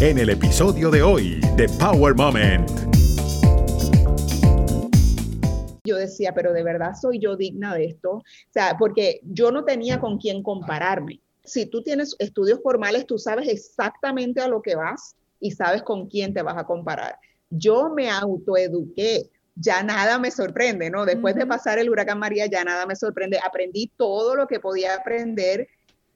en el episodio de hoy de Power Moment. Yo decía, pero de verdad soy yo digna de esto. O sea, porque yo no tenía con quién compararme. Si tú tienes estudios formales, tú sabes exactamente a lo que vas y sabes con quién te vas a comparar. Yo me autoeduqué ya nada me sorprende, ¿no? Después de pasar el huracán María, ya nada me sorprende. Aprendí todo lo que podía aprender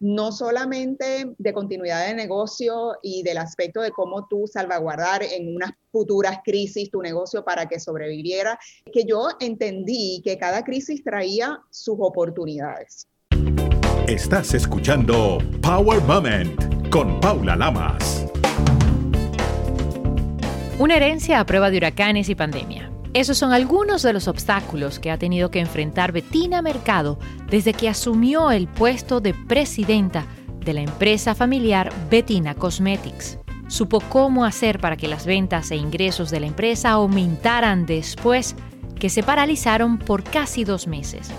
no solamente de continuidad de negocio y del aspecto de cómo tú salvaguardar en unas futuras crisis tu negocio para que sobreviviera, que yo entendí que cada crisis traía sus oportunidades. Estás escuchando Power Moment con Paula Lamas. Una herencia a prueba de huracanes y pandemia. Esos son algunos de los obstáculos que ha tenido que enfrentar Bettina Mercado desde que asumió el puesto de presidenta de la empresa familiar Bettina Cosmetics. Supo cómo hacer para que las ventas e ingresos de la empresa aumentaran después que se paralizaron por casi dos meses.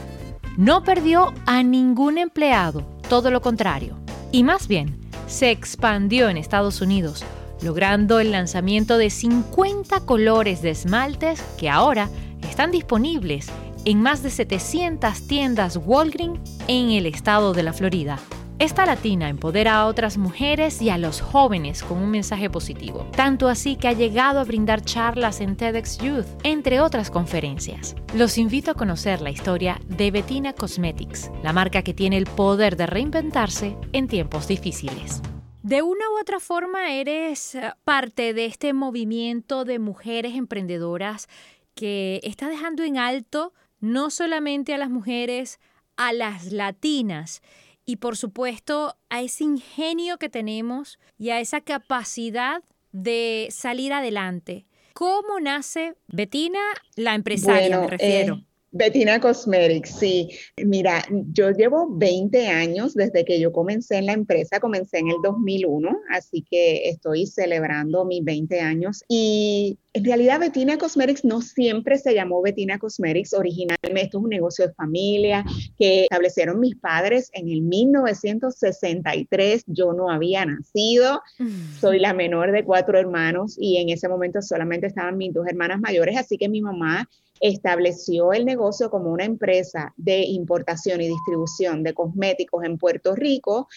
No perdió a ningún empleado, todo lo contrario. Y más bien, se expandió en Estados Unidos logrando el lanzamiento de 50 colores de esmaltes que ahora están disponibles en más de 700 tiendas Walgreens en el estado de la Florida. Esta latina empodera a otras mujeres y a los jóvenes con un mensaje positivo, tanto así que ha llegado a brindar charlas en TEDx Youth, entre otras conferencias. Los invito a conocer la historia de Bettina Cosmetics, la marca que tiene el poder de reinventarse en tiempos difíciles. De una u otra forma eres eh, parte de este movimiento de mujeres emprendedoras que está dejando en alto no solamente a las mujeres, a las latinas y por supuesto a ese ingenio que tenemos y a esa capacidad de salir adelante. ¿Cómo nace Betina, la empresaria, me refiero? Eh, Bettina Cosmetics, sí. Mira, yo llevo 20 años desde que yo comencé en la empresa, comencé en el 2001, así que estoy celebrando mis 20 años. Y en realidad Bettina Cosmetics no siempre se llamó Bettina Cosmetics, originalmente esto es un negocio de familia que establecieron mis padres en el 1963, yo no había nacido, mm. soy la menor de cuatro hermanos y en ese momento solamente estaban mis dos hermanas mayores, así que mi mamá estableció el negocio como una empresa de importación y distribución de cosméticos en Puerto Rico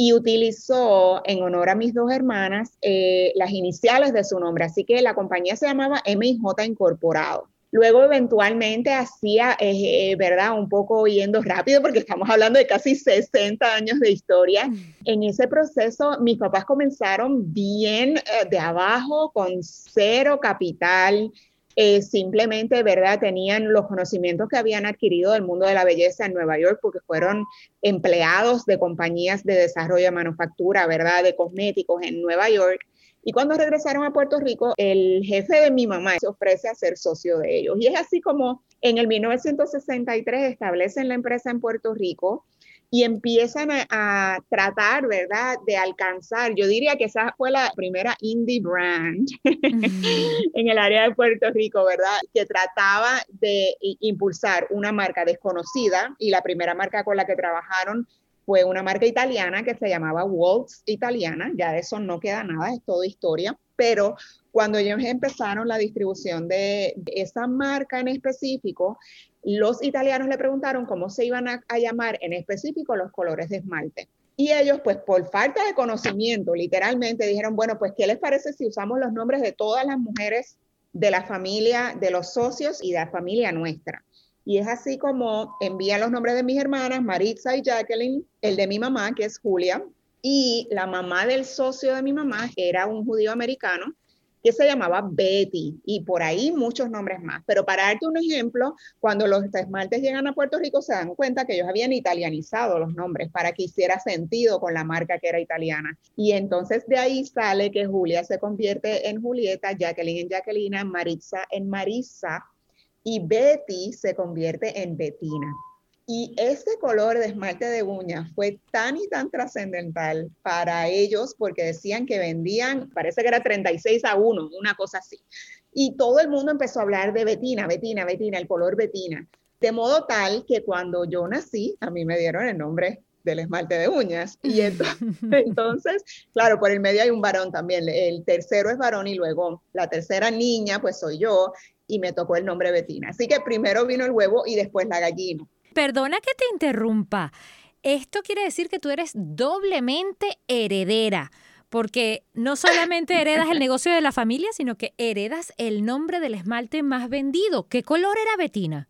y utilizó en honor a mis dos hermanas eh, las iniciales de su nombre. Así que la compañía se llamaba MIJ Incorporado. Luego eventualmente hacía, eh, eh, ¿verdad? Un poco yendo rápido porque estamos hablando de casi 60 años de historia. Mm. En ese proceso mis papás comenzaron bien de abajo, con cero capital, eh, simplemente, ¿verdad? Tenían los conocimientos que habían adquirido del mundo de la belleza en Nueva York porque fueron empleados de compañías de desarrollo de manufactura, ¿verdad? De cosméticos en Nueva York. Y cuando regresaron a Puerto Rico, el jefe de mi mamá se ofrece a ser socio de ellos. Y es así como en el 1963 establecen la empresa en Puerto Rico y empiezan a, tratar, ¿verdad?, de alcanzar, yo diría que esa fue la primera indie brand en el área de Puerto Rico, ¿verdad?, que trataba de impulsar una marca desconocida y la primera marca con la que trabajaron fue una marca italiana que se llamaba Waltz Italiana, ya de eso no queda nada, es toda historia, pero cuando ellos empezaron la distribución de esa marca en específico, los italianos le preguntaron cómo se iban a, llamar en específico los colores de esmalte. Y ellos, pues por falta de conocimiento, literalmente dijeron, bueno, pues ¿qué les parece si usamos los nombres de todas las mujeres de la familia, de los socios y de la familia nuestra? Y es así como envían los nombres de mis hermanas, Maritza y Jacqueline, el de mi mamá, que es Julia, y la mamá del socio de mi mamá era un judío americano que se llamaba Betty y por ahí muchos nombres más. Pero para darte un ejemplo, cuando los esmaltes llegan a Puerto Rico se dan cuenta que ellos habían italianizado los nombres para que hiciera sentido con la marca que era italiana. Y entonces de ahí sale que Julia se convierte en Julieta, Jacqueline en Jacqueline, Maritza en Marisa y Betty se convierte en Bettina. Y ese color de esmalte de uñas fue tan y tan trascendental para ellos porque decían que vendían, parece que era 36 a 1, una cosa así. Y todo el mundo empezó a hablar de Betina, Betina, Betina, el color Betina. De modo tal que cuando yo nací, a mí me dieron el nombre del esmalte de uñas. Y entonces, claro, por el medio hay un varón también. El tercero es varón y luego la tercera niña, pues soy yo, y me tocó el nombre Betina. Así que primero vino el huevo y después la gallina. Perdona que te interrumpa. Esto quiere decir que tú eres doblemente heredera porque no solamente heredas el negocio de la familia, sino que heredas el nombre del esmalte más vendido. ¿Qué color era Betina?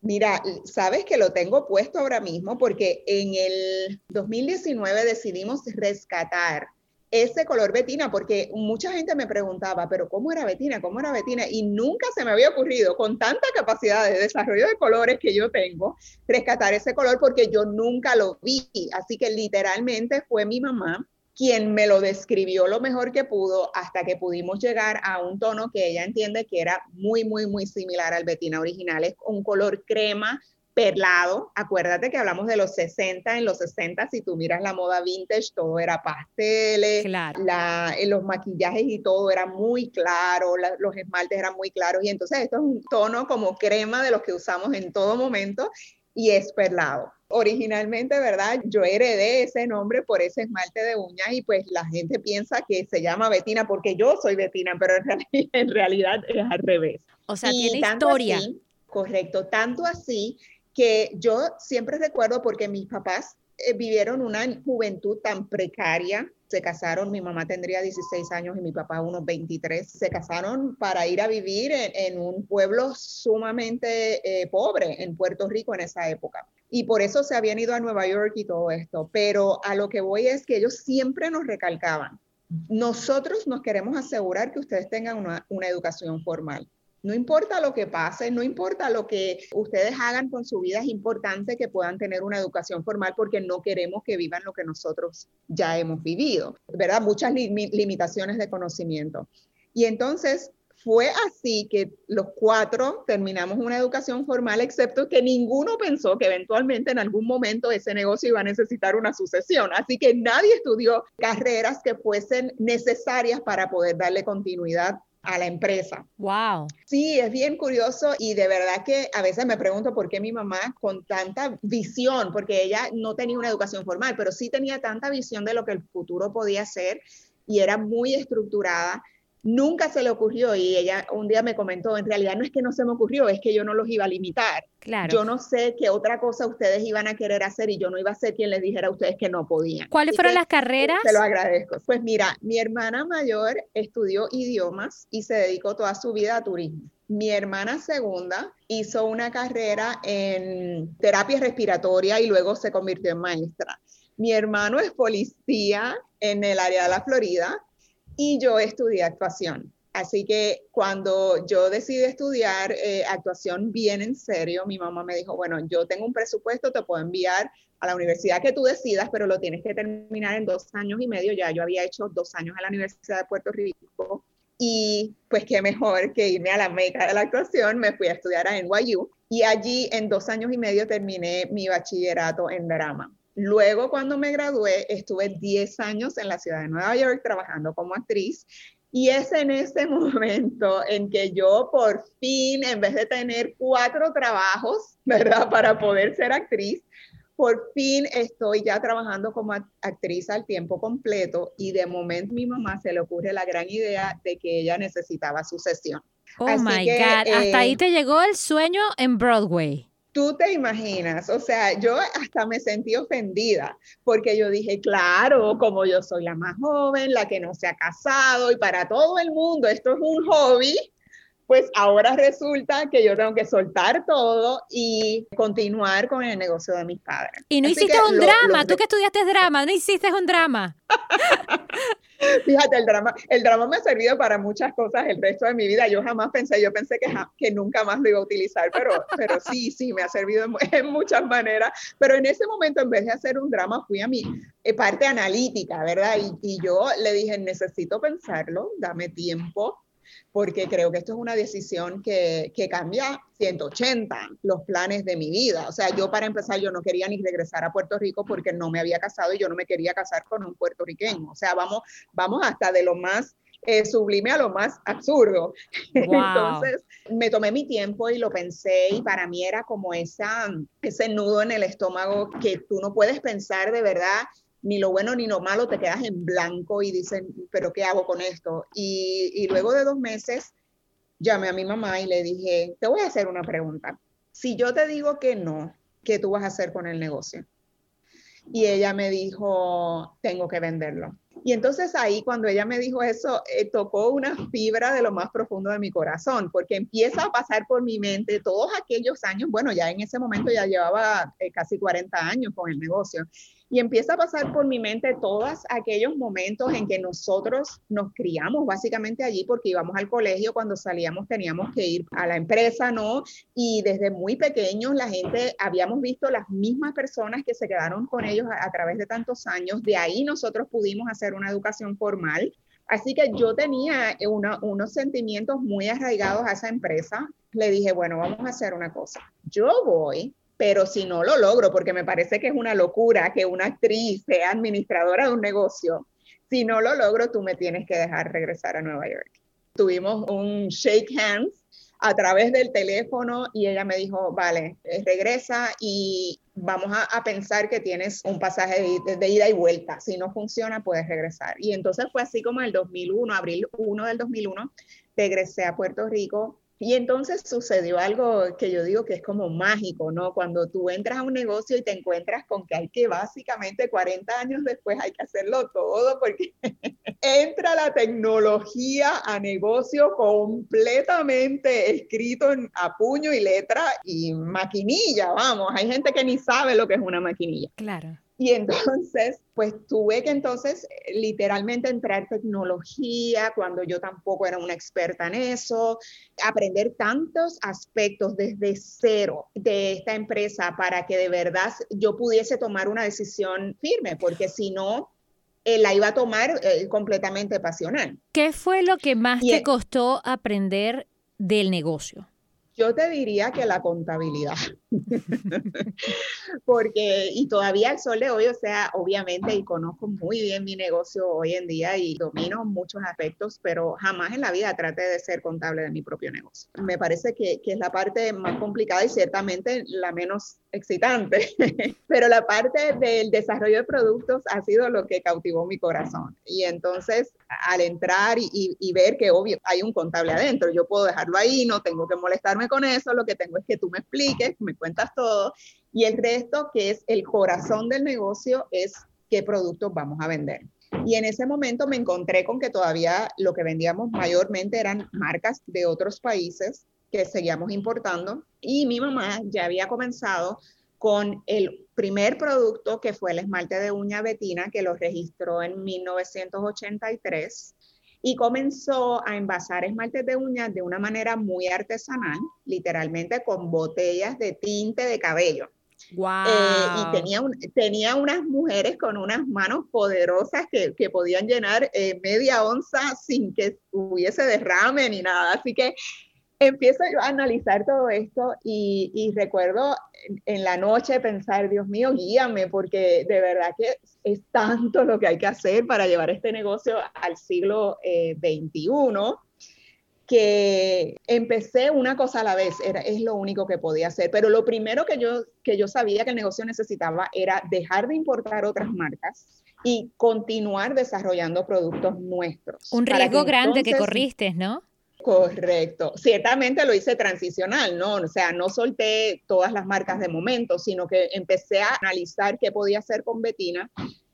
Mira, sabes que lo tengo puesto ahora mismo porque en el 2019 decidimos rescatar ese color betina, porque mucha gente me preguntaba, pero ¿cómo era betina? ¿Cómo era betina? Y nunca se me había ocurrido, con tanta capacidad de desarrollo de colores que yo tengo, rescatar ese color porque yo nunca lo vi. Así que literalmente fue mi mamá quien me lo describió lo mejor que pudo hasta que pudimos llegar a un tono que ella entiende que era muy, muy, muy similar al betina original. Es un color crema perlado. Acuérdate que hablamos de los 60, en los 60 si tú miras la moda vintage, todo era pasteles, la, eh, los maquillajes y todo era muy claro, los esmaltes eran muy claros y entonces esto es un tono como crema de los que usamos en todo momento y es perlado. Originalmente, ¿verdad? Yo heredé ese nombre por ese esmalte de uñas y pues la gente piensa que se llama Betina porque yo soy Betina, pero en realidad, es al revés. O sea, tiene historia. correcto, tanto así que yo siempre recuerdo porque mis papás eh, vivieron una juventud tan precaria. Se casaron, mi mamá tendría 16 años y mi papá unos 23. Se casaron para ir a vivir en, un pueblo sumamente eh, pobre en Puerto Rico en esa época y por eso se habían ido a Nueva York y todo esto. Pero a lo que voy es que ellos siempre nos recalcaban, nosotros nos queremos asegurar que ustedes tengan una, educación formal. No importa lo que pase, no importa lo que ustedes hagan con su vida, es importante que puedan tener una educación formal porque no queremos que vivan lo que nosotros ya hemos vivido, ¿verdad? Muchas limitaciones de conocimiento. Y entonces fue así que los cuatro terminamos una educación formal, excepto que ninguno pensó que eventualmente en algún momento ese negocio iba a necesitar una sucesión. Así que nadie estudió carreras que fuesen necesarias para poder darle continuidad a la empresa. Wow. Sí, es bien curioso y de verdad que a veces me pregunto por qué mi mamá con tanta visión, porque ella no tenía una educación formal, pero sí tenía tanta visión de lo que el futuro podía ser y era muy estructurada nunca se le ocurrió y ella un día me comentó, en realidad no es que no se me ocurrió, es que yo no los iba a limitar. Claro. Yo no sé qué otra cosa ustedes iban a querer hacer y yo no iba a ser quien les dijera a ustedes que no podían. ¿Cuáles fueron las carreras? Se lo agradezco. Pues mira, mi hermana mayor estudió idiomas y se dedicó toda su vida a turismo. Mi hermana segunda hizo una carrera en terapia respiratoria y luego se convirtió en maestra. Mi hermano es policía en el área de la Florida y yo estudié actuación. Así que cuando yo decidí estudiar eh, actuación bien en serio, mi mamá me dijo, bueno, yo tengo un presupuesto, te puedo enviar a la universidad que tú decidas, pero lo tienes que terminar en dos años y medio. Ya yo había hecho dos años en la Universidad de Puerto Rico y pues qué mejor que irme a la meca de la actuación, me fui a estudiar a NYU y allí en dos años y medio terminé mi bachillerato en drama. Luego, cuando me gradué, estuve 10 años en la ciudad de Nueva York trabajando como actriz. Y es en ese momento en que yo por fin, en vez de tener cuatro trabajos, ¿verdad? Para poder ser actriz, por fin estoy ya trabajando como actriz al tiempo completo y de momento mi mamá se le ocurre la gran idea de que ella necesitaba sucesión. Oh my God, hasta ahí eh, te llegó el sueño en Broadway. Tú te imaginas, o sea, yo hasta me sentí ofendida porque yo dije, claro, como yo soy la más joven, la que no se ha casado y para todo el mundo esto es un hobby, pues ahora resulta que yo tengo que soltar todo y continuar con el negocio de mis padres. Y no hiciste un drama, tú que estudiaste drama, no hiciste un drama. Fíjate, el drama, el drama me ha servido para muchas cosas el resto de mi vida. Yo jamás pensé, yo pensé que, que nunca más lo iba a utilizar, pero, pero sí, sí, me ha servido en, muchas maneras. Pero en ese momento, en vez de hacer un drama, fui a mi eh, parte analítica, ¿verdad? Y, y yo le dije, necesito pensarlo, dame tiempo, porque creo que esto es una decisión que, que, cambia 180 los planes de mi vida. O sea, yo para empezar, yo no quería ni regresar a Puerto Rico porque no me había casado y yo no me quería casar con un puertorriqueño. O sea, vamos, vamos hasta de lo más eh, sublime a lo más absurdo. Entonces me tomé mi tiempo y lo pensé y para mí era como esa, ese nudo en el estómago que tú no puedes pensar de verdad ni lo bueno ni lo malo, te quedas en blanco y dicen, pero ¿qué hago con esto? Y, y luego de dos meses llamé a mi mamá y le dije, te voy a hacer una pregunta. Si yo te digo que no, ¿qué tú vas a hacer con el negocio? Y ella me dijo, tengo que venderlo. Y entonces ahí cuando ella me dijo eso, eh, tocó una fibra de lo más profundo de mi corazón, porque empieza a pasar por mi mente todos aquellos años, bueno, ya en ese momento ya llevaba eh, casi 40 años con el negocio, y empieza a pasar por mi mente todos aquellos momentos en que nosotros nos criamos básicamente allí porque íbamos al colegio, cuando salíamos teníamos que ir a la empresa, ¿no? Y desde muy pequeños la gente, habíamos visto las mismas personas que se quedaron con ellos a, través de tantos años, de ahí nosotros pudimos hacer una educación formal. Así que yo tenía unos sentimientos muy arraigados a esa empresa. Le dije, bueno, vamos a hacer una cosa. Yo voy pero si no lo logro, porque me parece que es una locura que una actriz sea administradora de un negocio, si no lo logro, tú me tienes que dejar regresar a Nueva York. Tuvimos un shake hands a través del teléfono y ella me dijo, vale, eh, regresa y vamos a, pensar que tienes un pasaje de, de, ida y vuelta. Si no funciona, puedes regresar. Y entonces fue así como el 2001, abril 1 del 2001, regresé a Puerto Rico y entonces sucedió algo que yo digo que es como mágico, ¿no? Cuando tú entras a un negocio y te encuentras con que hay que básicamente 40 años después hay que hacerlo todo porque entra la tecnología a negocio completamente escrito en, a puño y letra y maquinilla, vamos, hay gente que ni sabe lo que es una maquinilla. Claro. Y entonces, pues tuve que entonces eh, literalmente entrar tecnología cuando yo tampoco era una experta en eso, aprender tantos aspectos desde cero de esta empresa para que de verdad yo pudiese tomar una decisión firme, porque si no, eh, la iba a tomar eh, completamente pasional. ¿Qué fue lo que más te costó aprender del negocio? Yo te diría que la contabilidad, porque y todavía el sol de hoy, o sea, obviamente, y conozco muy bien mi negocio hoy en día y domino muchos aspectos, pero jamás en la vida traté de ser contable de mi propio negocio. Me parece que, que es la parte más complicada y ciertamente la menos excitante, pero la parte del desarrollo de productos ha sido lo que cautivó mi corazón. Y entonces, al entrar y, y, ver que obvio hay un contable adentro, yo puedo dejarlo ahí, no tengo que molestarme con eso, lo que tengo es que tú me expliques, me cuentas todo. Y el resto, que es el corazón del negocio, es qué productos vamos a vender. Y en ese momento me encontré con que todavía lo que vendíamos mayormente eran marcas de otros países que seguíamos importando y mi mamá ya había comenzado con el primer producto que fue el esmalte de uña Betina que lo registró en 1983 y comenzó a envasar esmaltes de uñas de una manera muy artesanal, literalmente con botellas de tinte de cabello. Wow. Eh, y tenía, tenía unas mujeres con unas manos poderosas que, que podían llenar eh, media onza sin que hubiese derrame ni nada. Así que empiezo yo a analizar todo esto y, recuerdo en, la noche pensar, Dios mío, guíame, porque de verdad que es, tanto lo que hay que hacer para llevar este negocio al siglo XXI. Eh, que empecé una cosa a la vez, era, es lo único que podía hacer, pero lo primero que yo, que yo sabía que el negocio necesitaba era dejar de importar otras marcas y continuar desarrollando productos nuestros. Un riesgo grande que corriste, ¿no? Correcto. Ciertamente lo hice transicional, ¿no? O sea, no solté todas las marcas de momento, sino que empecé a analizar qué podía hacer con Betina.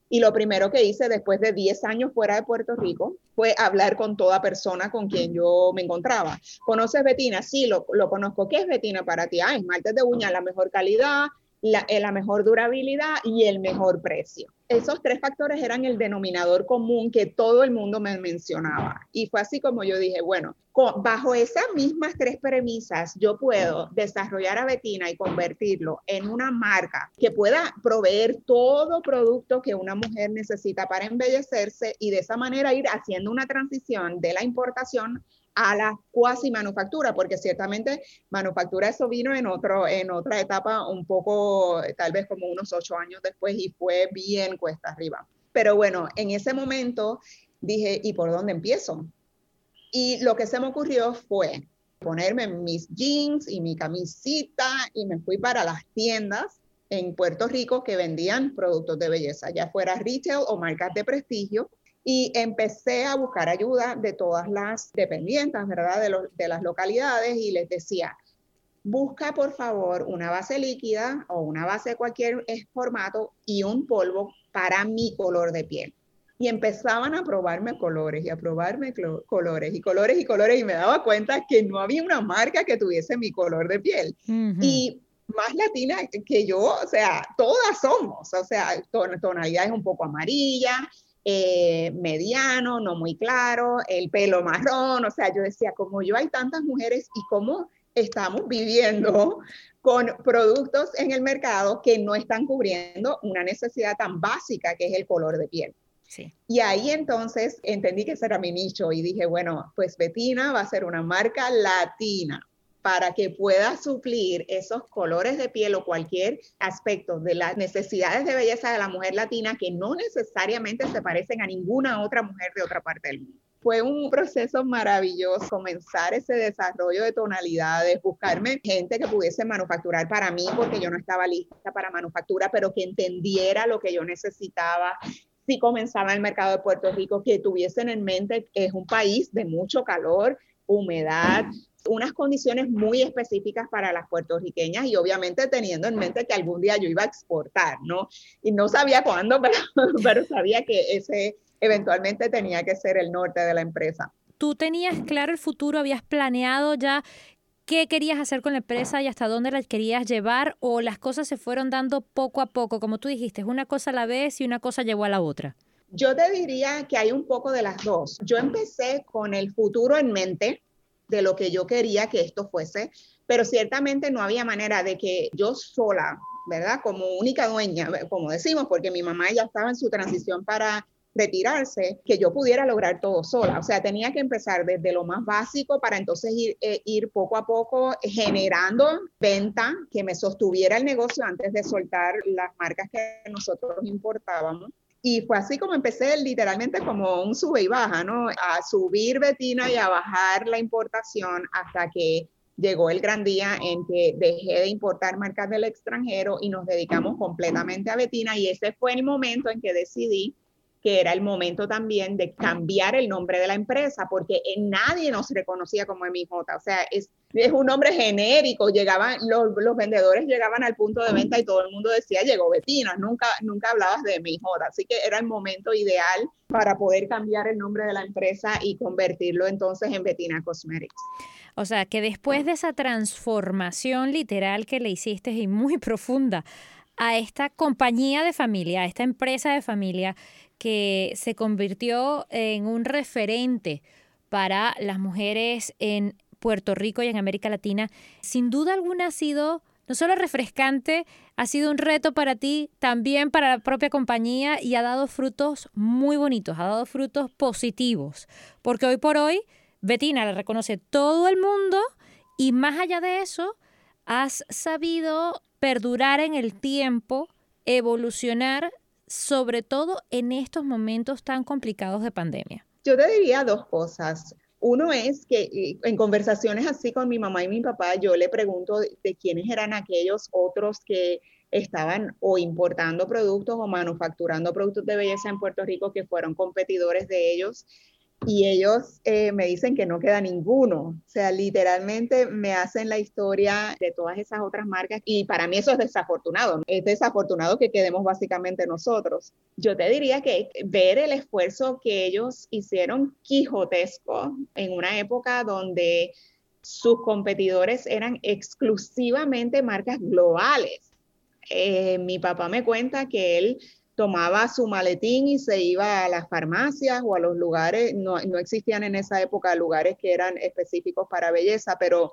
Y lo primero que hice después de 10 años fuera de Puerto Rico fue hablar con toda persona con quien yo me encontraba. ¿Conoces Betina? Sí, lo, conozco. ¿Qué es Betina para ti? Ah, esmaltes de uña, la mejor calidad, la, la mejor durabilidad y el mejor precio esos tres factores eran el denominador común que todo el mundo me mencionaba. Y fue así como yo dije, bueno, bajo esas mismas tres premisas, yo puedo desarrollar a Betina y convertirlo en una marca que pueda proveer todo producto que una mujer necesita para embellecerse y de esa manera ir haciendo una transición de la importación a la cuasi manufactura, porque ciertamente manufactura eso vino en, otro, en otra etapa un poco, tal vez como unos ocho años después y fue bien cuesta arriba. Pero bueno, en ese momento dije, ¿y por dónde empiezo? Y lo que se me ocurrió fue ponerme mis jeans y mi camisita y me fui para las tiendas en Puerto Rico que vendían productos de belleza, ya fuera retail o marcas de prestigio. Y empecé a buscar ayuda de todas las dependientes, ¿verdad? De, de las localidades y les decía, busca por favor una base líquida o una base de cualquier formato y un polvo para mi color de piel. Y empezaban a probarme colores y a probarme colores y colores y colores y me daba cuenta que no había una marca que tuviese mi color de piel. Y más latina que yo, o sea, todas somos, o sea, tonalidades un poco amarilla, eh, mediano, no muy claro, el pelo marrón, o sea, yo decía, como yo hay tantas mujeres y cómo estamos viviendo con productos en el mercado que no están cubriendo una necesidad tan básica que es el color de piel. Sí. Y ahí entonces entendí que ese era mi nicho y dije, bueno, pues Betina va a ser una marca latina para que pueda suplir esos colores de piel o cualquier aspecto de las necesidades de belleza de la mujer latina que no necesariamente se parecen a ninguna otra mujer de otra parte del mundo. Fue un proceso maravilloso comenzar ese desarrollo de tonalidades, buscarme gente que pudiese manufacturar para mí, porque yo no estaba lista para manufactura, pero que entendiera lo que yo necesitaba, si comenzaba el mercado de Puerto Rico, que tuviesen en mente que es un país de mucho calor, humedad, unas condiciones muy específicas para las puertorriqueñas y obviamente teniendo en mente que algún día yo iba a exportar, ¿no? Y no sabía cuándo, pero, pero sabía que ese eventualmente tenía que ser el norte de la empresa. ¿Tú tenías claro el futuro? ¿Habías planeado ya qué querías hacer con la empresa y hasta dónde la querías llevar? ¿O las cosas se fueron dando poco a poco? Como tú dijiste, es una cosa a la vez y una cosa llevó a la otra. Yo te diría que hay un poco de las dos. Yo empecé con el futuro en mente, de lo que yo quería que esto fuese, pero ciertamente no había manera de que yo sola, ¿verdad? Como única dueña, como decimos, porque mi mamá ya estaba en su transición para retirarse, que yo pudiera lograr todo sola. O sea, tenía que empezar desde lo más básico para entonces ir, eh, ir poco a poco generando venta que me sostuviera el negocio antes de soltar las marcas que nosotros importábamos. Y fue así como empecé literalmente como un sube y baja, ¿no? A subir Betina y a bajar la importación hasta que llegó el gran día en que dejé de importar marcas del extranjero y nos dedicamos completamente a Betina y ese fue el momento en que decidí que era el momento también de cambiar el nombre de la empresa, porque nadie nos reconocía como MIJ, o sea, es, es un nombre genérico, llegaban, los, los, vendedores llegaban al punto de venta y todo el mundo decía, llegó Betina, nunca, nunca hablabas de MIJ, así que era el momento ideal para poder cambiar el nombre de la empresa y convertirlo entonces en Betina Cosmetics. O sea, que después de esa transformación literal que le hiciste y muy profunda a esta compañía de familia, a esta empresa de familia, que se convirtió en un referente para las mujeres en Puerto Rico y en América Latina, sin duda alguna ha sido no solo refrescante, ha sido un reto para ti, también para la propia compañía y ha dado frutos muy bonitos, ha dado frutos positivos, porque hoy por hoy Betina la reconoce todo el mundo y más allá de eso, has sabido perdurar en el tiempo, evolucionar sobre todo en estos momentos tan complicados de pandemia? Yo te diría dos cosas. Uno es que eh, en conversaciones así con mi mamá y mi papá, yo le pregunto de, quiénes eran aquellos otros que estaban o importando productos o manufacturando productos de belleza en Puerto Rico que fueron competidores de ellos y ellos eh, me dicen que no queda ninguno. O sea, literalmente me hacen la historia de todas esas otras marcas y para mí eso es desafortunado. Es desafortunado que quedemos básicamente nosotros. Yo te diría que ver el esfuerzo que ellos hicieron quijotesco en una época donde sus competidores eran exclusivamente marcas globales. Eh, mi papá me cuenta que él tomaba su maletín y se iba a las farmacias o a los lugares, no, no, existían en esa época lugares que eran específicos para belleza, pero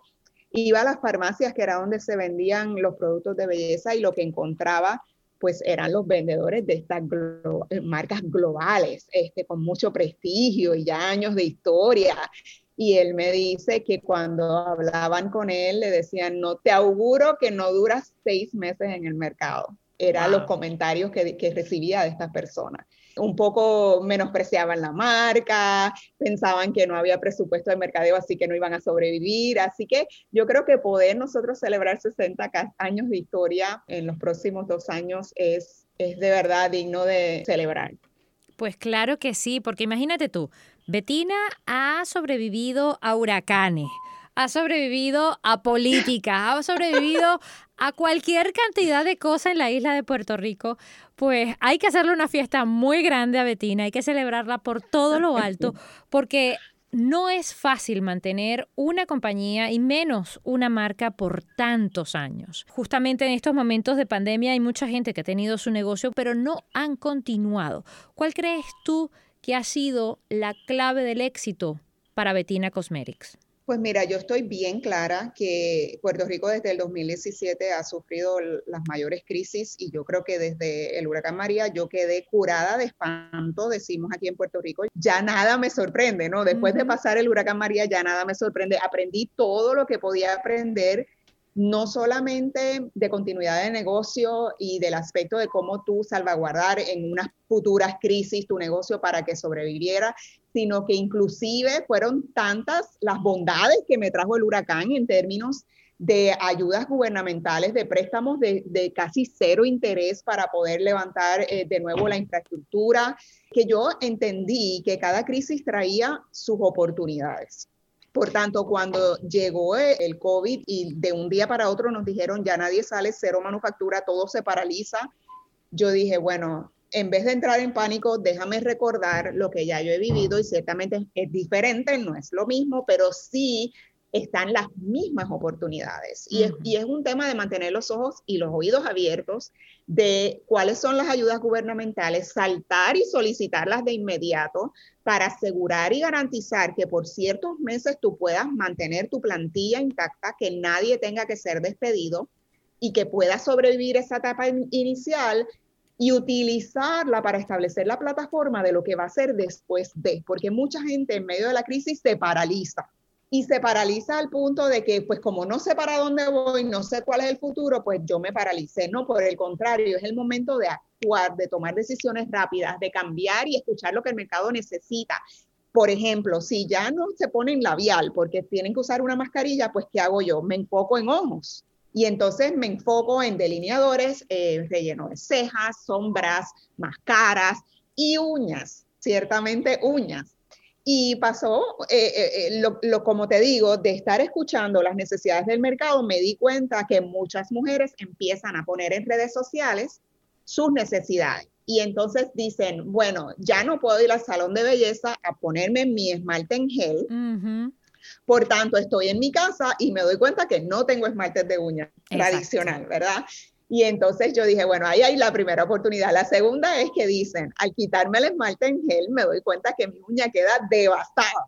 iba a las farmacias que era donde se vendían los productos de belleza y lo que encontraba pues eran los vendedores de estas marcas globales, este, con mucho prestigio y ya años de historia. Y él me dice que cuando hablaban con él le decían, no te auguro que no duras seis meses en el mercado eran los comentarios que, que, recibía de estas personas. un poco menospreciaban la marca, pensaban que no había presupuesto de mercadeo, así que no iban a sobrevivir. Así que yo creo que poder nosotros celebrar 60 años de historia en los próximos dos años es, es de verdad digno de celebrar. Pues claro que sí, porque imagínate tú, Betina ha sobrevivido a huracanes, ha sobrevivido a política, ha sobrevivido a cualquier cantidad de cosas en la isla de Puerto Rico, pues hay que hacerle una fiesta muy grande a Betina, hay que celebrarla por todo lo alto, porque no es fácil mantener una compañía y menos una marca por tantos años. Justamente en estos momentos de pandemia hay mucha gente que ha tenido su negocio, pero no han continuado. ¿Cuál crees tú que ha sido la clave del éxito para Betina Cosmetics? Pues mira, yo estoy bien clara que Puerto Rico desde el 2017 ha sufrido las mayores crisis y yo creo que desde el huracán María yo quedé curada de espanto, decimos aquí en Puerto Rico, ya nada me sorprende, ¿no? Después de pasar el huracán María ya nada me sorprende, aprendí todo lo que podía aprender no solamente de continuidad de negocio y del aspecto de cómo tú salvaguardar en unas futuras crisis tu negocio para que sobreviviera, sino que inclusive fueron tantas las bondades que me trajo el huracán en términos de ayudas gubernamentales, de préstamos de, casi cero interés para poder levantar eh, de nuevo la infraestructura, que yo entendí que cada crisis traía sus oportunidades. Por tanto, cuando llegó eh, el COVID y de un día para otro nos dijeron ya nadie sale, cero manufactura, todo se paraliza, yo dije, bueno, en vez de entrar en pánico, déjame recordar lo que ya yo he vivido y ciertamente es diferente, no es lo mismo, pero sí están las mismas oportunidades. Y, es, y, es, un tema de mantener los ojos y los oídos abiertos de cuáles son las ayudas gubernamentales, saltar y solicitarlas de inmediato para asegurar y garantizar que por ciertos meses tú puedas mantener tu plantilla intacta, que nadie tenga que ser despedido y que puedas sobrevivir esa etapa inicial y utilizarla para establecer la plataforma de lo que va a ser después de, porque mucha gente en medio de la crisis se paraliza y se paraliza al punto de que, pues como no sé para dónde voy, no sé cuál es el futuro, pues yo me paralicé. No, por el contrario, es el momento de actuar, de tomar decisiones rápidas, de cambiar y escuchar lo que el mercado necesita. Por ejemplo, si ya no se ponen labial porque tienen que usar una mascarilla, pues ¿qué hago yo? Me enfoco en ojos. Y entonces me enfoco en delineadores, eh, relleno de cejas, sombras, máscaras y uñas, ciertamente uñas. Y pasó, eh, eh, lo, como te digo, de estar escuchando las necesidades del mercado, me di cuenta que muchas mujeres empiezan a poner en redes sociales sus necesidades. Y entonces dicen, bueno, ya no puedo ir al salón de belleza a ponerme mi esmalte en gel. Por tanto, estoy en mi casa y me doy cuenta que no tengo esmalte de uña tradicional, ¿verdad? Y entonces yo dije, bueno, ahí hay la primera oportunidad. La segunda es que dicen, al quitarme el esmalte en gel, me doy cuenta que mi uña queda devastada,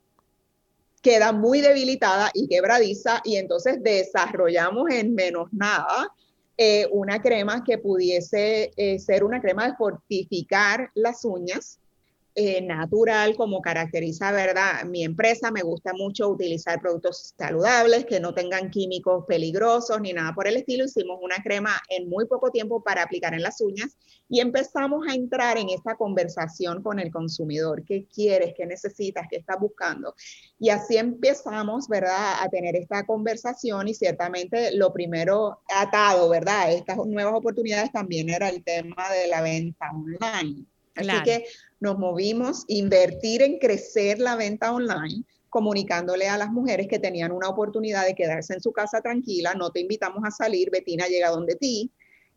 queda muy debilitada y quebradiza. Y entonces desarrollamos en menos nada eh, una crema que pudiese eh, ser una crema de fortificar las uñas eh, natural como caracteriza, ¿verdad? Mi empresa me gusta mucho utilizar productos saludables que no tengan químicos peligrosos ni nada por el estilo. Hicimos una crema en muy poco tiempo para aplicar en las uñas y empezamos a entrar en esta conversación con el consumidor. ¿Qué quieres? ¿Qué necesitas? ¿Qué estás buscando? Y así empezamos, ¿verdad? A tener esta conversación y ciertamente lo primero atado, ¿verdad? Estas nuevas oportunidades también era el tema de la venta online. Así que nos movimos, invertir en crecer la venta online, comunicándole a las mujeres que tenían una oportunidad de quedarse en su casa tranquila, no te invitamos a salir, Betina llega donde ti.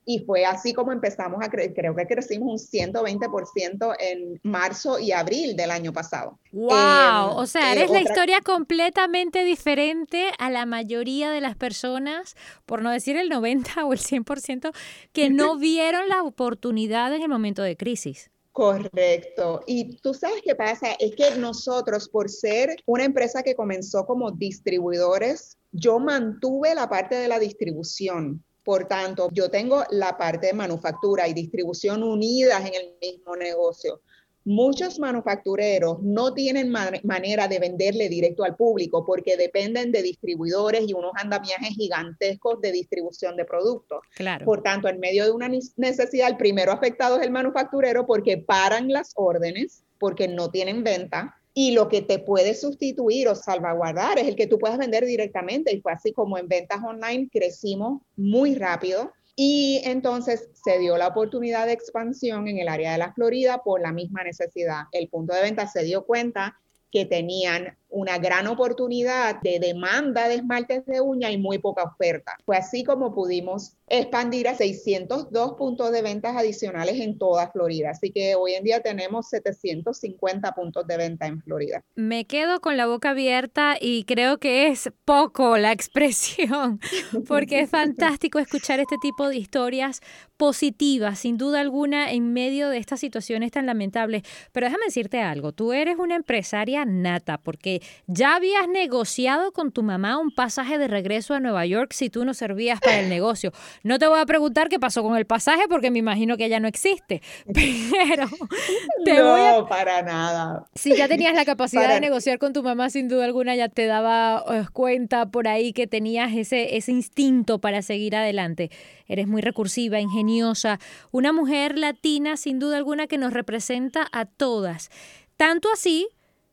Y fue así como empezamos a crecer, creo que crecimos un 120% en marzo y abril del año pasado. ¡Wow! o sea, eres la historia completamente diferente a la mayoría de las personas, por no decir el 90 o el 100%, que no vieron la oportunidad en el momento de crisis. Correcto. Y tú sabes qué pasa, es que nosotros, por ser una empresa que comenzó como distribuidores, yo mantuve la parte de la distribución. Por tanto, yo tengo la parte de manufactura y distribución unidas en el mismo negocio. Muchos manufactureros no tienen manera de venderle directo al público porque dependen de distribuidores y unos andamiajes gigantescos de distribución de productos. Claro. Por tanto, en medio de una necesidad, el primero afectado es el manufacturero porque paran las órdenes, porque no tienen venta. Y lo que te puede sustituir o salvaguardar es el que tú puedas vender directamente. Y fue así como en ventas online crecimos muy rápido y entonces se dio la oportunidad de expansión en el área de la Florida por la misma necesidad. El punto de venta se dio cuenta que tenían una gran oportunidad de demanda de esmaltes de uña y muy poca oferta. Fue así como pudimos expandir a 602 puntos de ventas adicionales en toda Florida. Así que hoy en día tenemos 750 puntos de venta en Florida. Me quedo con la boca abierta y creo que es poco la expresión, porque es fantástico escuchar este tipo de historias positivas, sin duda alguna, en medio de estas situaciones tan lamentables. Pero déjame decirte algo, tú eres una empresaria nata, porque ya habías negociado con tu mamá un pasaje de regreso a Nueva York si tú no servías para el negocio. No te voy a preguntar qué pasó con el pasaje porque me imagino que ya no existe, pero te no, para nada. Si ya tenías la capacidad de negociar con tu mamá, sin duda alguna ya te daba eh, cuenta por ahí que tenías ese, ese instinto para seguir adelante. Eres muy recursiva, ingeniosa, una mujer latina sin duda alguna que nos representa a todas. Tanto así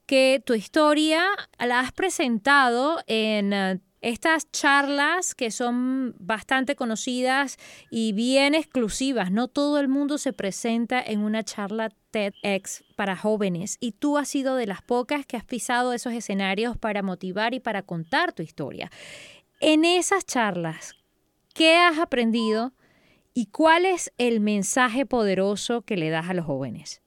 que tu historia la has presentado en eh, estas charlas que son bastante conocidas y bien exclusivas. No todo el mundo se presenta en una charla TEDx para jóvenes y tú has sido de las pocas que has pisado esos escenarios para motivar y para contar tu historia. En esas charlas, ¿qué has aprendido y cuál es el mensaje poderoso que le das a los jóvenes?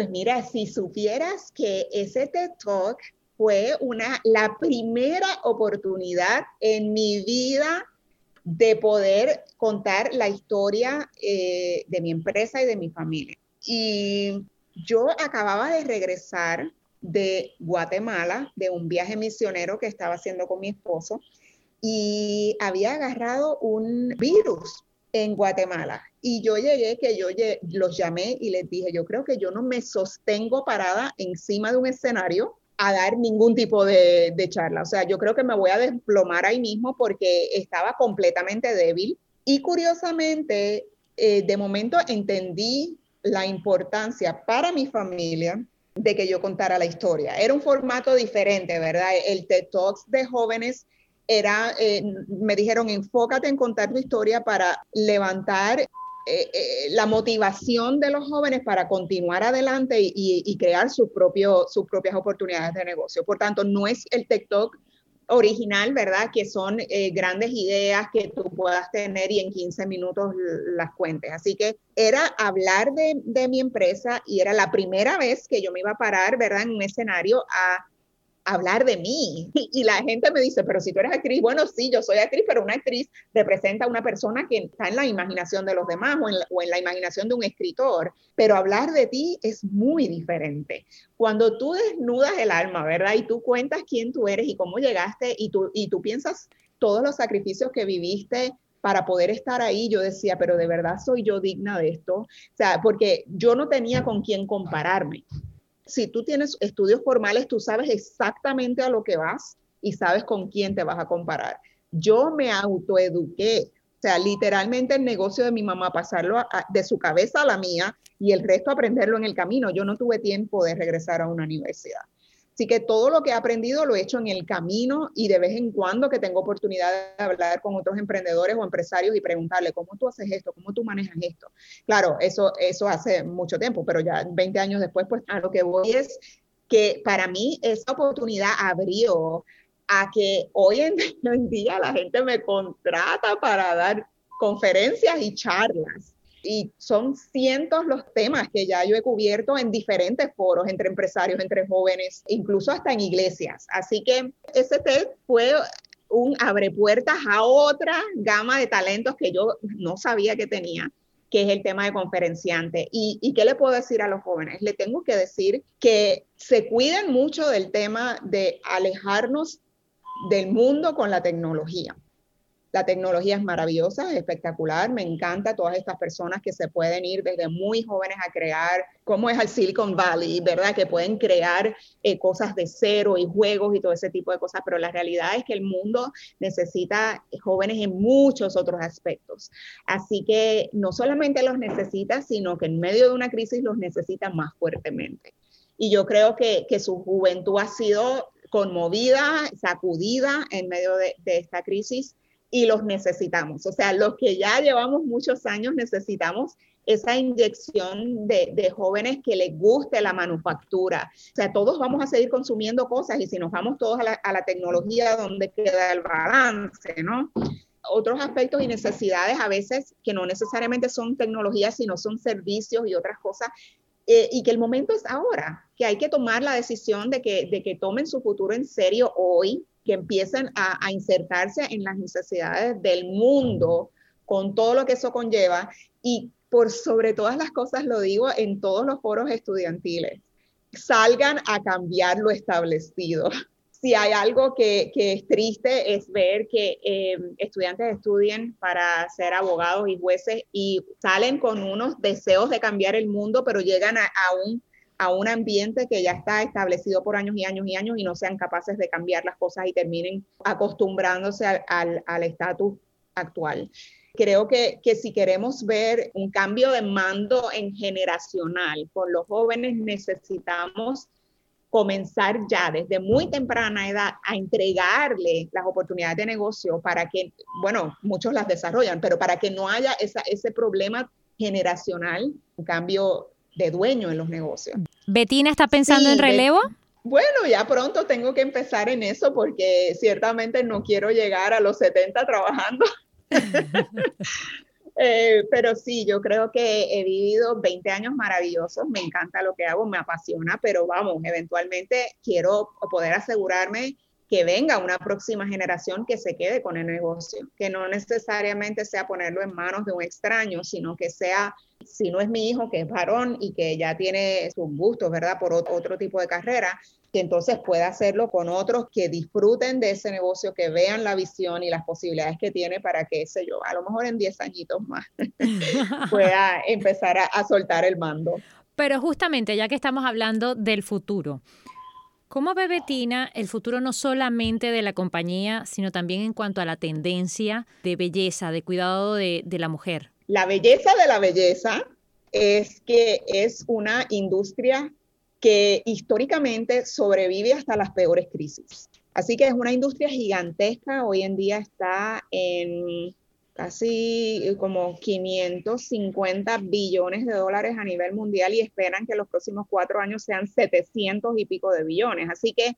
Pues mira, si supieras que ese TED Talk fue una, la primera oportunidad en mi vida de poder contar la historia eh, de mi empresa y de mi familia. Y yo acababa de regresar de Guatemala, de un viaje misionero que estaba haciendo con mi esposo, y había agarrado un virus en Guatemala. Y yo llegué, que yo los llamé y les dije, yo creo que yo no me sostengo parada encima de un escenario a dar ningún tipo de, charla. O sea, yo creo que me voy a desplomar ahí mismo porque estaba completamente débil. Y curiosamente, eh, de momento entendí la importancia para mi familia de que yo contara la historia. Era un formato diferente, ¿verdad? El TED Talks de jóvenes era, eh, me dijeron, enfócate en contar tu historia para levantar eh, eh, la motivación de los jóvenes para continuar adelante y, crear sus, sus propias oportunidades de negocio. Por tanto, no es el TikTok original, ¿verdad? Que son grandes ideas que tú puedas tener y en 15 minutos las cuentes. Así que era hablar de, de mi empresa y era la primera vez que yo me iba a parar, ¿verdad? En un escenario a hablar de mí. Y, la gente me dice, pero si tú eres actriz, bueno, sí, yo soy actriz, pero una actriz representa a una persona que está en la imaginación de los demás o en la, o en la imaginación de un escritor. Pero hablar de ti es muy diferente. Cuando tú desnudas el alma, ¿verdad? Y tú cuentas quién tú eres y cómo llegaste y tú, y tú piensas todos los sacrificios que viviste, para poder estar ahí, yo decía, pero de verdad soy yo digna de esto. O sea, porque yo no tenía con quién compararme si tú tienes estudios formales, tú sabes exactamente a lo que vas y sabes con quién te vas a comparar. Yo me autoeduqué, o sea, literalmente el negocio de mi mamá, pasarlo de su cabeza a la mía y el resto aprenderlo en el camino. Yo no tuve tiempo de regresar a una universidad. Así que todo lo que he aprendido lo he hecho en el camino y de vez en cuando que tengo oportunidad de hablar con otros emprendedores o empresarios y preguntarle cómo tú haces esto, cómo tú manejas esto. Claro, eso, eso hace mucho tiempo, pero ya 20 años después, pues a lo que voy es que para mí esa oportunidad abrió a que hoy en día la gente me contrata para dar conferencias y charlas y son cientos los temas que ya yo he cubierto en diferentes foros, entre empresarios, entre jóvenes, incluso hasta en iglesias. Así que ese TED fue un abre puertas a otra gama de talentos que yo no sabía que tenía que es el tema de conferenciante. ¿Y, ¿Y qué le puedo decir a los jóvenes? Le tengo que decir que se cuiden mucho del tema de alejarnos del mundo con la tecnología La tecnología es maravillosa, es espectacular, me encanta todas estas personas que se pueden ir desde muy jóvenes a crear, como es el Silicon Valley, ¿verdad? Que pueden crear eh, cosas de cero y juegos y todo ese tipo de cosas, pero la realidad es que el mundo necesita jóvenes en muchos otros aspectos. Así que no solamente los necesita, sino que en medio de una crisis los necesita más fuertemente. Y yo creo que, que su juventud ha sido conmovida, sacudida en medio de, de esta crisis y los necesitamos. O sea, los que ya llevamos muchos años necesitamos esa inyección de, jóvenes que les guste la manufactura. O sea, todos vamos a seguir consumiendo cosas y si nos vamos todos a la, a la tecnología, ¿dónde queda el balance, no? Otros aspectos y necesidades a veces que no necesariamente son tecnologías, sino son servicios y otras cosas eh, y que el momento es ahora, que hay que tomar la decisión de que, de que tomen su futuro en serio hoy, que empiecen a, insertarse en las necesidades del mundo con todo lo que eso conlleva y por sobre todas las cosas lo digo en todos los foros estudiantiles, salgan a cambiar lo establecido. Si hay algo que, es triste es ver que eh, estudiantes estudien para ser abogados y jueces y salen con unos deseos de cambiar el mundo, pero llegan a un a un ambiente que ya está establecido por años y años y años y no sean capaces de cambiar las cosas y terminen acostumbrándose al estatus actual. Creo que, que, si queremos ver un cambio de mando en generacional con los jóvenes, necesitamos comenzar ya desde muy temprana edad a entregarle las oportunidades de negocio para que, bueno, muchos las desarrollan, pero para que no haya esa, ese problema generacional, un cambio de dueño en los negocios. ¿Betina está pensando en relevo? bueno, ya pronto tengo que empezar en eso porque ciertamente no quiero llegar a los 70 trabajando. Eh, pero sí, yo creo que he vivido 20 años maravillosos, me encanta lo que hago, me apasiona, pero vamos, eventualmente quiero poder asegurarme que venga una próxima generación que se quede con el negocio, que no necesariamente sea ponerlo en manos de un extraño, sino que sea si no es mi hijo, que es varón y que ya tiene sus gustos, ¿verdad? Por otro tipo de carrera, que entonces pueda hacerlo con otros que disfruten de ese negocio, que vean la visión y las posibilidades que tiene para que, sé yo, a lo mejor en 10 añitos más pueda empezar a, a soltar el mando. Pero justamente, ya que estamos hablando del futuro, ¿Cómo ve Betina el futuro no solamente de la compañía, sino también en cuanto a la tendencia de belleza, de cuidado de, de la mujer? La belleza de la belleza es que es una industria que históricamente sobrevive hasta las peores crisis. Así que es una industria gigantesca, hoy en día está en casi como 550 billones de dólares a nivel mundial y esperan que los próximos cuatro años sean 700 y pico de billones. Así que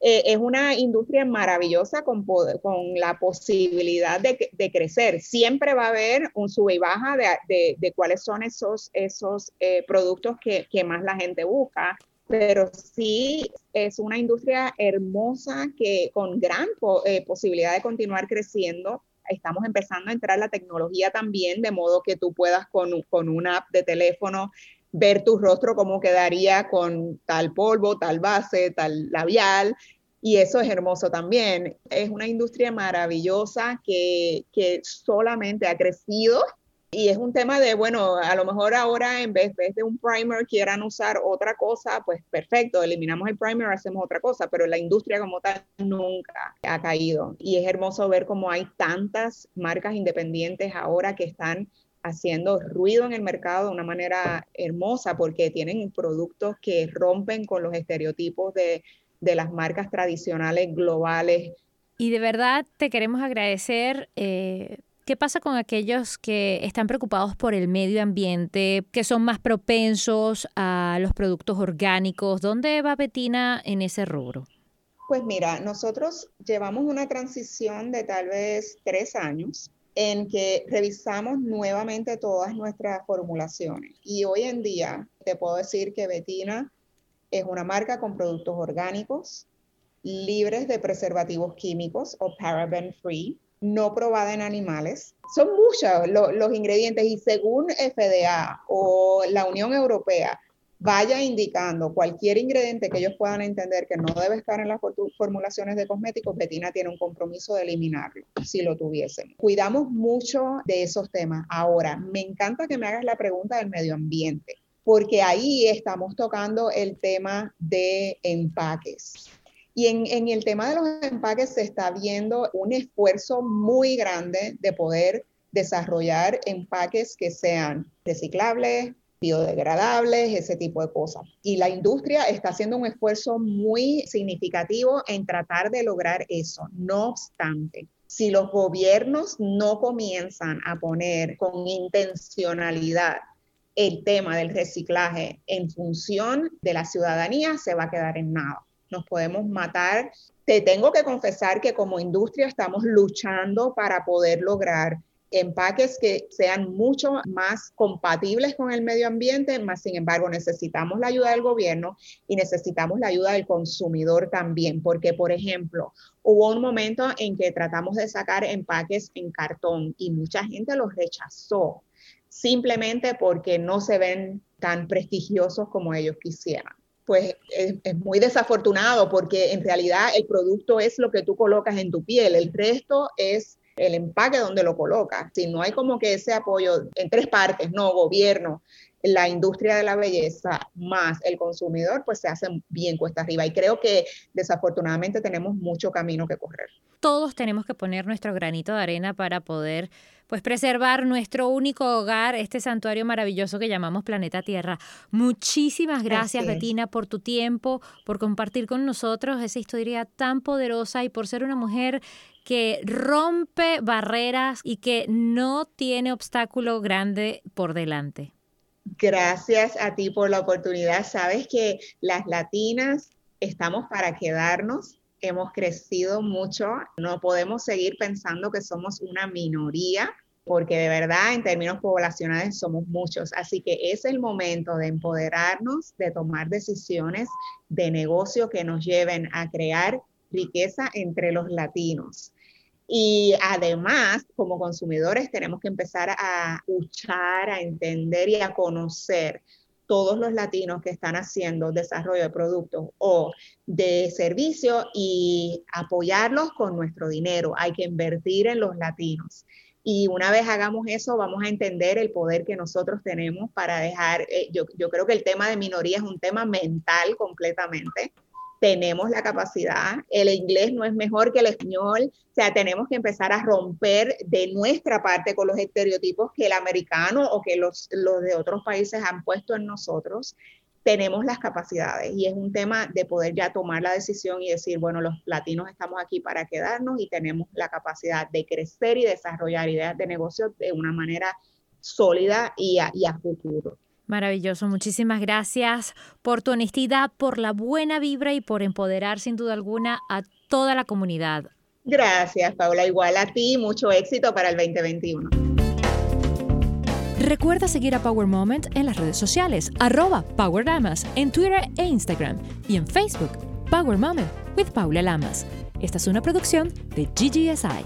eh, es una industria maravillosa con, con la posibilidad de, de, crecer. Siempre va a haber un sube y baja de, de, cuáles son esos, esos eh, productos que, que, más la gente busca, pero sí es una industria hermosa que con gran eh, posibilidad de continuar creciendo. Estamos empezando a entrar la tecnología también, de modo que tú puedas con, con una app de teléfono ver tu rostro cómo quedaría con tal polvo, tal base, tal labial. Y eso es hermoso también. Es una industria maravillosa que, que solamente ha crecido y es un tema de, bueno, a lo mejor ahora en vez, de un primer quieran usar otra cosa, pues perfecto, eliminamos el primer, hacemos otra cosa, pero la industria como tal nunca ha caído. Y es hermoso ver cómo hay tantas marcas independientes ahora que están haciendo ruido en el mercado de una manera hermosa porque tienen productos que rompen con los estereotipos de, las marcas tradicionales globales. Y de verdad te queremos agradecer. Eh, ¿Qué pasa con aquellos que están preocupados por el medio ambiente, que son más propensos a los productos orgánicos? ¿Dónde va Betina en ese rubro? Pues mira, nosotros llevamos una transición de tal vez tres años en que revisamos nuevamente todas nuestras formulaciones. Y hoy en día te puedo decir que Betina es una marca con productos orgánicos, libres de preservativos químicos o paraben free, no probada en animales. Son muchos los ingredientes y según FDA o la Unión Europea, vaya indicando cualquier ingrediente que ellos puedan entender que no debe estar en las formulaciones de cosméticos, Betina tiene un compromiso de eliminarlo, si lo tuviesen. Cuidamos mucho de esos temas. Ahora, me encanta que me hagas la pregunta del medio ambiente, porque ahí estamos tocando el tema de empaques. Y en, el tema de los empaques se está viendo un esfuerzo muy grande de poder desarrollar empaques que sean reciclables, biodegradables, ese tipo de cosas. Y la industria está haciendo un esfuerzo muy significativo en tratar de lograr eso. No obstante, si los gobiernos no comienzan a poner con intencionalidad el tema del reciclaje en función de la ciudadanía, se va a quedar en nada. Nos podemos matar. Te tengo que confesar que como industria estamos luchando para poder lograr empaques que sean mucho más compatibles con el medio ambiente, más sin embargo necesitamos la ayuda del gobierno y necesitamos la ayuda del consumidor también, porque por ejemplo, hubo un momento en que tratamos de sacar empaques en cartón y mucha gente los rechazó simplemente porque no se ven tan prestigiosos como ellos quisieran pues es, muy desafortunado porque en realidad el producto es lo que tú colocas en tu piel, el resto es el empaque donde lo coloca. Si no hay como que ese apoyo en tres partes, no, gobierno, la industria de la belleza más el consumidor, pues se hacen bien cuesta arriba. Y creo que desafortunadamente tenemos mucho camino que correr. Todos tenemos que poner nuestro granito de arena para poder pues preservar nuestro único hogar, este santuario maravilloso que llamamos Planeta Tierra. Muchísimas gracias, Betina, por tu tiempo, por compartir con nosotros esa historia tan poderosa y por ser una mujer que rompe barreras y que no tiene obstáculo grande por delante. Gracias a ti por la oportunidad. Sabes que las latinas estamos para quedarnos, hemos crecido mucho, no podemos seguir pensando que somos una minoría porque de verdad en términos poblacionales somos muchos. Así que es el momento de empoderarnos, de tomar decisiones de negocio que nos lleven a crear riqueza entre los latinos. Y además, como consumidores, tenemos que empezar a escuchar, a entender y a conocer todos los latinos que están haciendo desarrollo de productos o de servicios y apoyarlos con nuestro dinero. Hay que invertir en los latinos. Y una vez hagamos eso, vamos a entender el poder que nosotros tenemos para dejar, eh, yo, yo creo que el tema de minoría es un tema mental completamente tenemos la capacidad, el inglés no es mejor que el español, o sea, tenemos que empezar a romper de nuestra parte con los estereotipos que el americano o que los, los de otros países han puesto en nosotros. Tenemos las capacidades y es un tema de poder ya tomar la decisión y decir, bueno, los latinos estamos aquí para quedarnos y tenemos la capacidad de crecer y desarrollar ideas de negocio de una manera sólida y a, y a futuro. Maravilloso, muchísimas gracias por tu honestidad, por la buena vibra y por empoderar sin duda alguna a toda la comunidad. Gracias, Paula. Igual a ti, mucho éxito para el 2021. Recuerda seguir a Power Moment en las redes sociales, arroba Power Lamas, en Twitter e Instagram y en Facebook, Power Moment with Paula Lamas. Esta es una producción de GGSI.